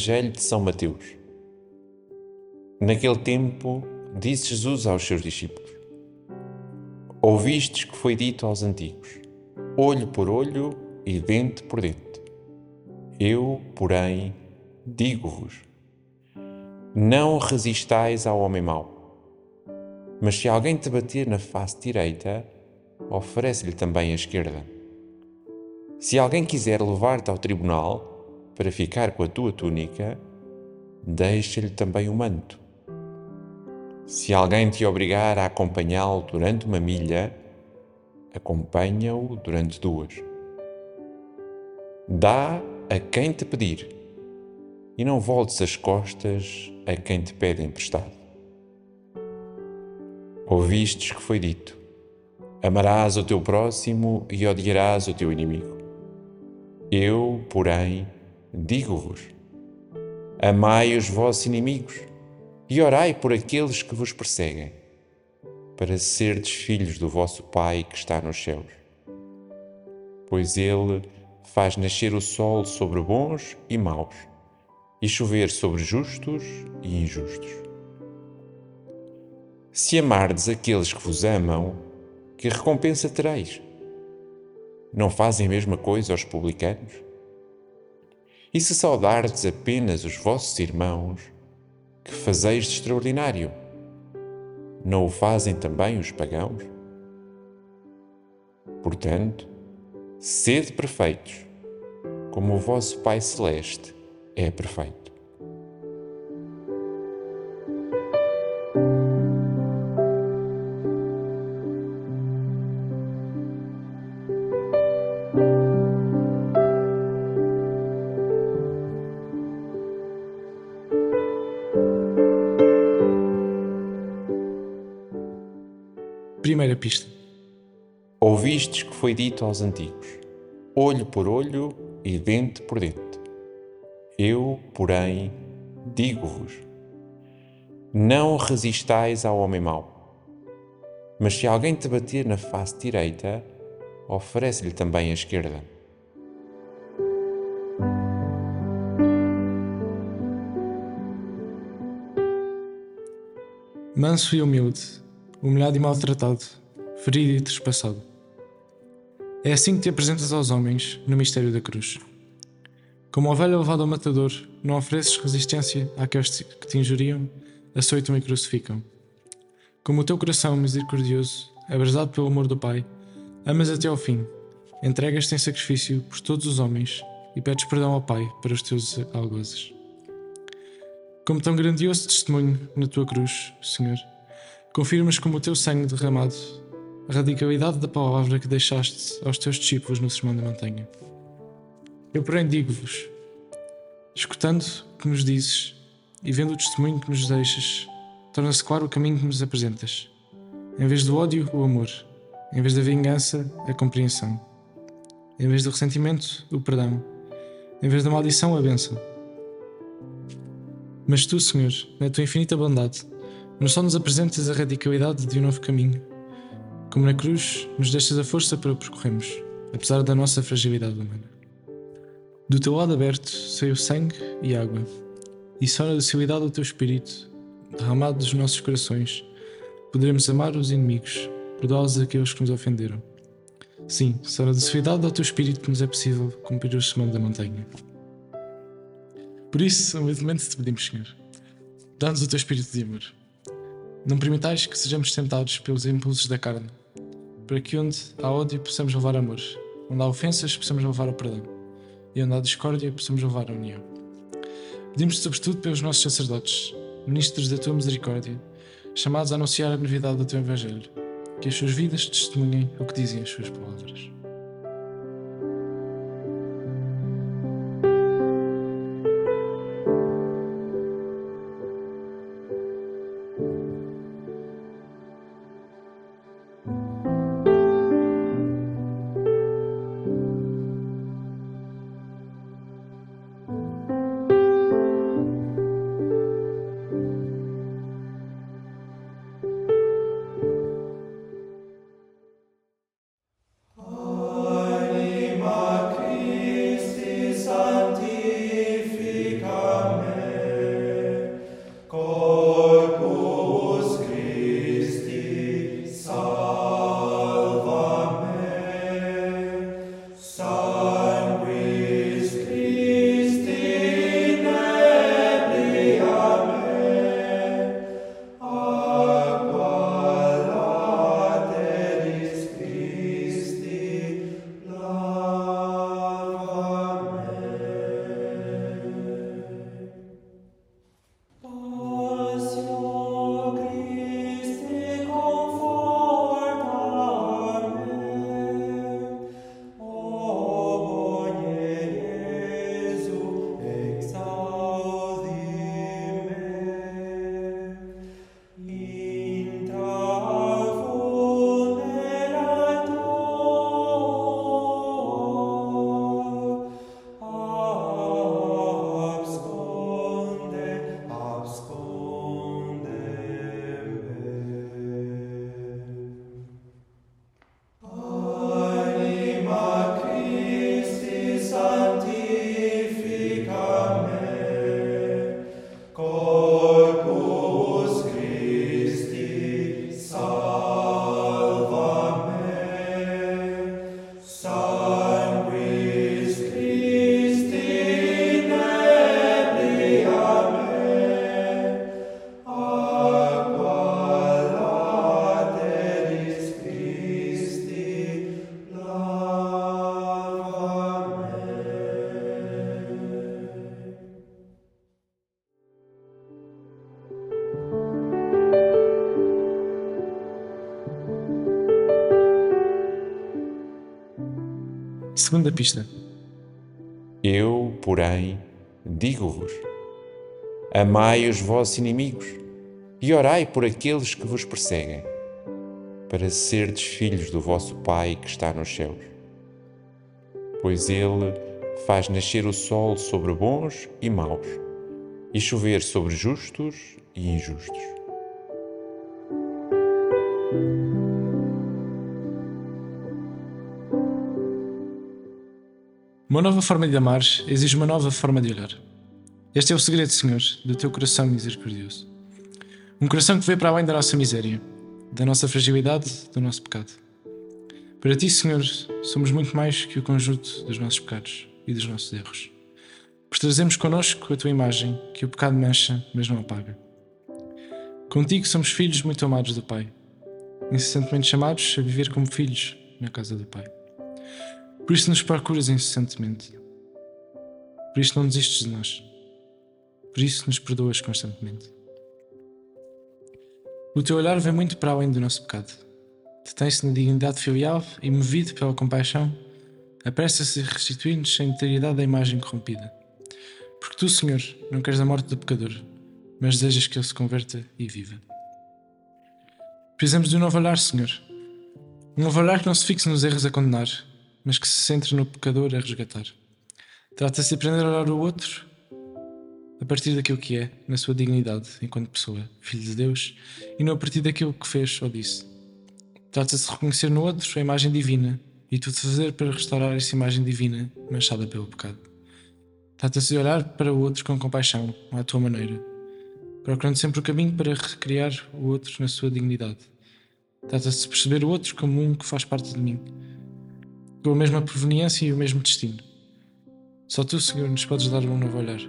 Evangelho de São Mateus. Naquele tempo, disse Jesus aos seus discípulos: Ouvistes que foi dito aos antigos: olho por olho e dente por dente. Eu, porém, digo-vos: não resistais ao homem mau. Mas se alguém te bater na face direita, oferece-lhe também a esquerda. Se alguém quiser levar-te ao tribunal, para ficar com a tua túnica, deixa-lhe também o manto. Se alguém te obrigar a acompanhá-lo durante uma milha, acompanha-o durante duas. Dá a quem te pedir e não voltes as costas a quem te pede emprestado. Ouvistes que foi dito: Amarás o teu próximo e odiarás o teu inimigo. Eu, porém, digo-vos: amai os vossos inimigos e orai por aqueles que vos perseguem, para serdes filhos do vosso Pai que está nos céus. Pois Ele faz nascer o sol sobre bons e maus, e chover sobre justos e injustos. Se amardes aqueles que vos amam, que recompensa tereis? Não fazem a mesma coisa aos publicanos? E se saudardes apenas os vossos irmãos, que fazeis de extraordinário? Não o fazem também os pagãos? Portanto, sede perfeitos, como o vosso Pai Celeste é perfeito. Primeira pista. Ouvistes que foi dito aos antigos: olho por olho e dente por dente. Eu, porém, digo-vos: não resistais ao homem mau. Mas se alguém te bater na face direita, oferece-lhe também a esquerda. Manso e humilde humilhado e maltratado, ferido e trespassado. É assim que te apresentas aos homens no mistério da cruz. Como ovelha levada ao matador, não ofereces resistência àqueles que te injuriam, açoitam e crucificam. Como o teu coração misericordioso, abrasado pelo amor do Pai, amas até ao fim, entregas-te em sacrifício por todos os homens e pedes perdão ao Pai para os teus algozes. Como tão grandioso testemunho na tua cruz, Senhor, confirmas como o teu sangue derramado a radicalidade da palavra que deixaste aos teus discípulos no Sermão da Montanha. Eu, porém, digo-vos: escutando o que nos dizes e vendo o testemunho que nos deixas, torna-se claro o caminho que nos apresentas. Em vez do ódio, o amor. Em vez da vingança, a compreensão. Em vez do ressentimento, o perdão. Em vez da maldição, a bênção. Mas tu, Senhor, na tua infinita bondade, mas só nos apresentas a radicalidade de um novo caminho. Como na cruz, nos deixas a força para o percorrermos, apesar da nossa fragilidade humana. Do teu lado aberto saiu sangue e água, e só na docilidade do teu espírito, derramado dos nossos corações, poderemos amar os inimigos, perdoá-los aqueles que nos ofenderam. Sim, só na docilidade do teu espírito que nos é possível cumprir o sermão da montanha. Por isso, humildemente te pedimos, Senhor, dá-nos o teu espírito de amor não permitais que sejamos tentados pelos impulsos da carne, para que onde há ódio possamos levar amor, onde há ofensas possamos levar o perdão, e onde há discórdia possamos levar a união. Pedimos-te sobretudo pelos nossos sacerdotes, ministros da tua misericórdia, chamados a anunciar a novidade do teu Evangelho, que as suas vidas testemunhem o que dizem as suas palavras. Segunda pista. Eu, porém, digo-vos: amai os vossos inimigos e orai por aqueles que vos perseguem, para serdes filhos do vosso Pai que está nos céus. Pois Ele faz nascer o sol sobre bons e maus, e chover sobre justos e injustos. Uma nova forma de amar exige uma nova forma de olhar. Este é o segredo, Senhor, do teu coração misericordioso. Um coração que vê para além da nossa miséria, da nossa fragilidade, do nosso pecado. Para ti, Senhor, somos muito mais que o conjunto dos nossos pecados e dos nossos erros. Pois trazemos connosco a tua imagem, que o pecado mancha, mas não apaga. Contigo somos filhos muito amados do Pai, incessantemente chamados a viver como filhos na casa do Pai. Por isso nos procuras incessantemente. Por isso não desistes de nós. Por isso nos perdoas constantemente. O teu olhar vem muito para além do nosso pecado. Detém-se na dignidade filial e, movido pela compaixão, apressa-se a restituir-nos a integridade da imagem corrompida. Porque tu, Senhor, não queres a morte do pecador, mas desejas que ele se converta e viva. Precisamos de um novo olhar, Senhor. Um novo olhar que não se fixe nos erros a condenar, mas que se centre no pecador a resgatar. Trata-se de aprender a olhar o outro a partir daquilo que é, na sua dignidade, enquanto pessoa, filho de Deus, e não a partir daquilo que fez ou disse. Trata-se de reconhecer no outro a imagem divina e tudo fazer para restaurar essa imagem divina manchada pelo pecado. Trata-se de olhar para o outro com compaixão, à tua maneira, procurando sempre o caminho para recriar o outro na sua dignidade. Trata-se de perceber o outro como um que faz parte de mim, com a mesma proveniência e o mesmo destino. Só tu, Senhor, nos podes dar um novo olhar.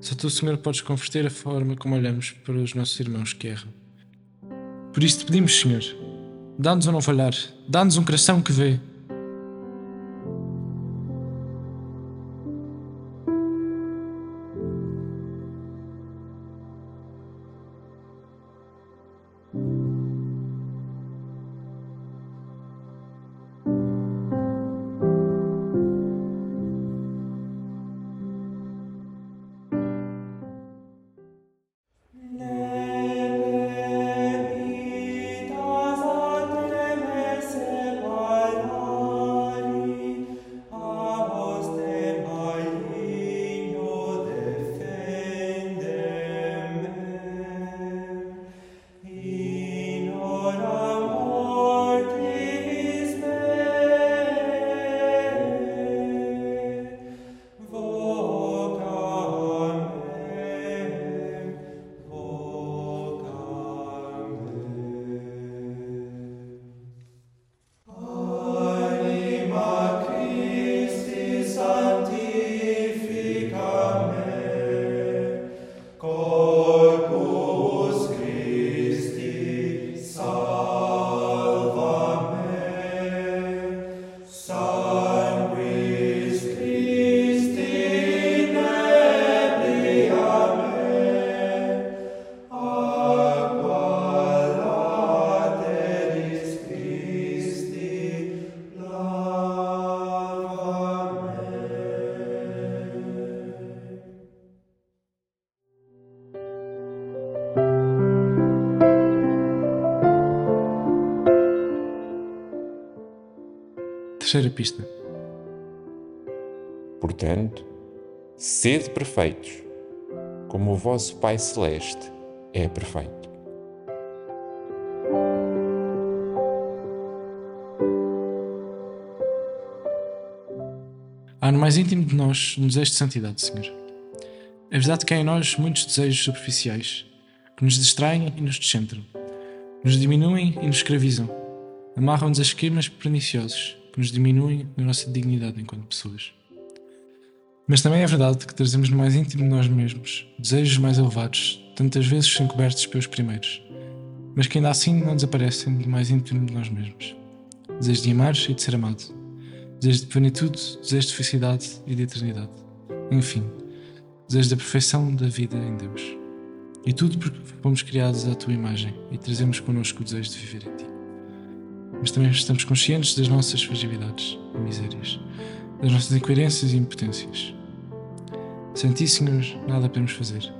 Só tu, Senhor, podes converter a forma como olhamos para os nossos irmãos que erram. Por isso te pedimos, Senhor, dá-nos um novo olhar, dá-nos um coração que vê, Terceira pista. Portanto, sede perfeitos, como o vosso Pai Celeste é perfeito. Há no mais íntimo de nós um desejo de santidade, Senhor. É verdade que há em nós muitos desejos superficiais que nos distraem e nos descentram, nos diminuem e nos escravizam, amarram-nos a esquemas perniciosos que nos diminuem na nossa dignidade enquanto pessoas. Mas também é verdade que trazemos no mais íntimo de nós mesmos desejos mais elevados, tantas vezes encobertos pelos primeiros, mas que ainda assim não desaparecem do mais íntimo de nós mesmos. Desejos de amar e de ser amado, desejos de plenitude, desejos de felicidade e de eternidade. Enfim, desejos da perfeição da vida em Deus. E tudo porque fomos criados à tua imagem e trazemos connosco o desejo de viver em ti. Mas também estamos conscientes das nossas fragilidades e misérias, das nossas incoerências e impotências. Sem ti, Senhor, nada podemos fazer.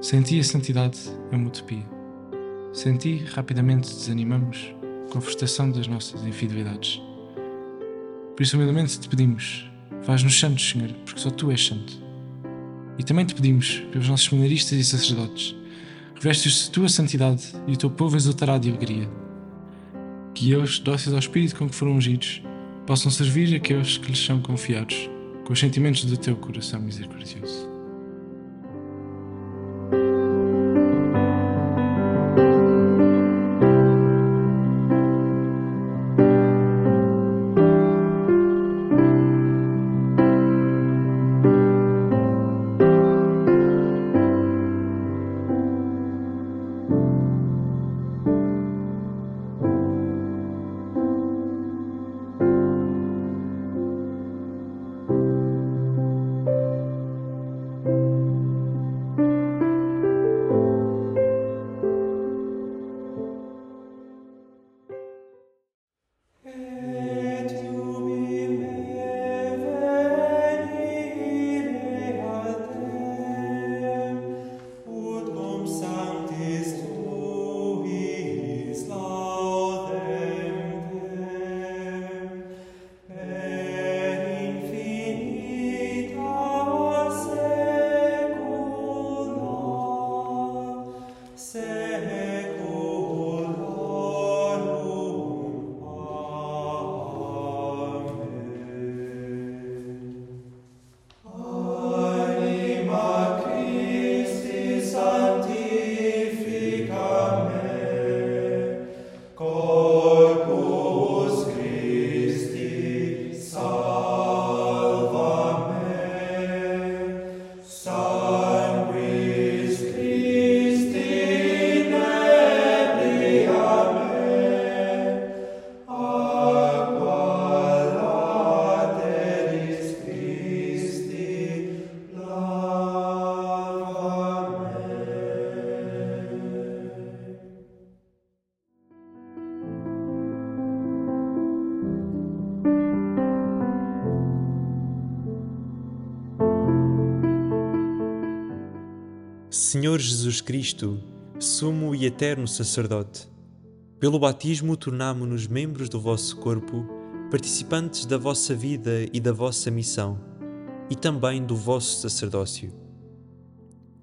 Sem ti, a santidade é uma utopia. Sem ti, rapidamente desanimamos com a frustração das nossas infidelidades. Por isso, humildemente te pedimos, faz-nos santos, Senhor, porque só tu és santo. E também te pedimos, pelos nossos seminaristas e sacerdotes, revestes de tua santidade e o teu povo exultará de alegria. Que eles, dóceis ao Espírito com que foram ungidos, possam servir aqueles que lhes são confiados, com os sentimentos do teu coração misericordioso. Senhor Jesus Cristo, sumo e eterno sacerdote, pelo batismo tornamo-nos membros do vosso corpo, participantes da vossa vida e da vossa missão, e também do vosso sacerdócio.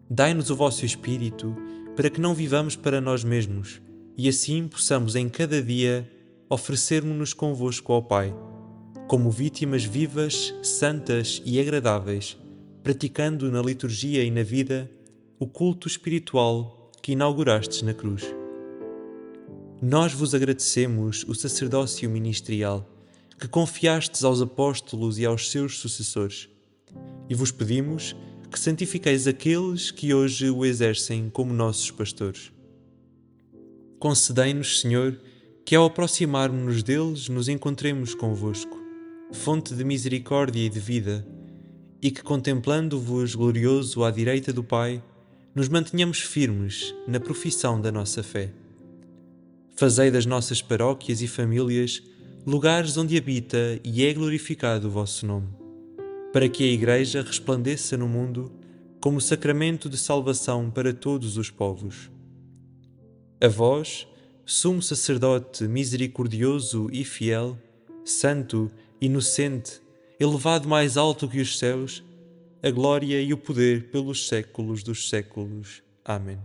Dai-nos o vosso Espírito para que não vivamos para nós mesmos e assim possamos em cada dia oferecermos-nos convosco ao Pai, como vítimas vivas, santas e agradáveis, praticando na liturgia e na vida o culto espiritual que inaugurastes na cruz. Nós vos agradecemos o sacerdócio ministerial que confiastes aos apóstolos e aos seus sucessores, e vos pedimos que santifiqueis aqueles que hoje o exercem como nossos pastores. Concedei-nos, Senhor, que ao aproximarmos-nos deles nos encontremos convosco, fonte de misericórdia e de vida, e que contemplando-vos glorioso à direita do Pai, nos mantenhamos firmes na profissão da nossa fé. Fazei das nossas paróquias e famílias lugares onde habita e é glorificado o vosso nome, para que a Igreja resplandeça no mundo como sacramento de salvação para todos os povos. A vós, sumo sacerdote misericordioso e fiel, santo, inocente, elevado mais alto que os céus, a glória e o poder pelos séculos dos séculos. Amém.